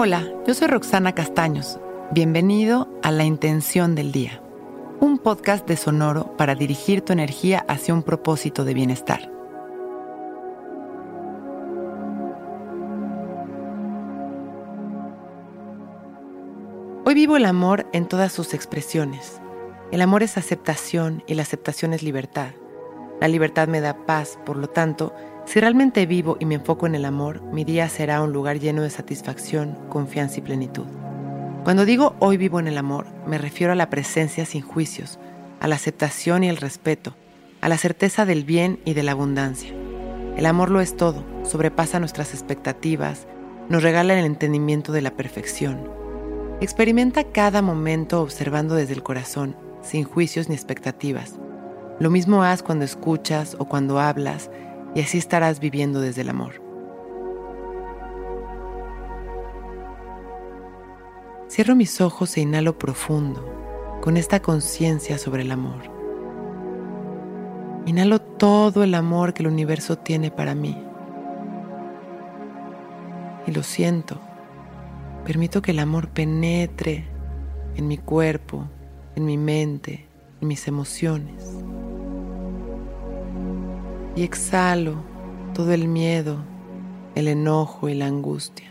Hola, yo soy Roxana Castaños. Bienvenido a La Intención del Día, un podcast de Sonoro para dirigir tu energía hacia un propósito de bienestar. Hoy vivo el amor en todas sus expresiones. El amor es aceptación y la aceptación es libertad. La libertad me da paz, por lo tanto, si realmente vivo y me enfoco en el amor, mi día será un lugar lleno de satisfacción, confianza y plenitud. Cuando digo hoy vivo en el amor, me refiero a la presencia sin juicios, a la aceptación y el respeto, a la certeza del bien y de la abundancia. El amor lo es todo, sobrepasa nuestras expectativas, nos regala el entendimiento de la perfección. Experimenta cada momento observando desde el corazón, sin juicios ni expectativas lo mismo haz cuando escuchas o cuando hablas y así estarás viviendo desde el amor. Cierro mis ojos e inhalo profundo con esta conciencia sobre el amor. Inhalo todo el amor que el universo tiene para mí. Y lo siento. Permito que el amor penetre en mi cuerpo, en mi mente, en mis emociones y exhalo todo el miedo, el enojo y la angustia.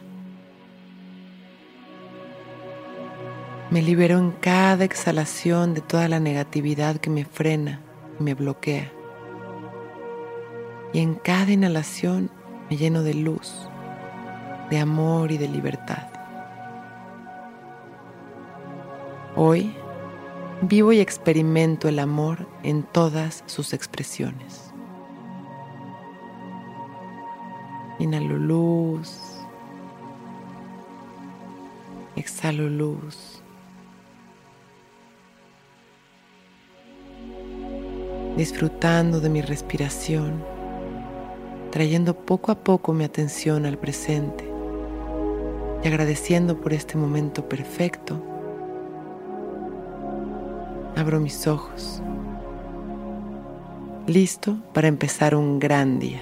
Me libero en cada exhalación de toda la negatividad que me frena y me bloquea. Y en cada inhalación me lleno de luz, de amor y de libertad. Hoy vivo y experimento el amor en todas sus expresiones. Inhalo luz. Exhalo luz. Disfrutando de mi respiración, trayendo poco a poco mi atención al presente y agradeciendo por este momento perfecto, abro mis ojos, listo para empezar un gran día.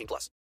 18 plus.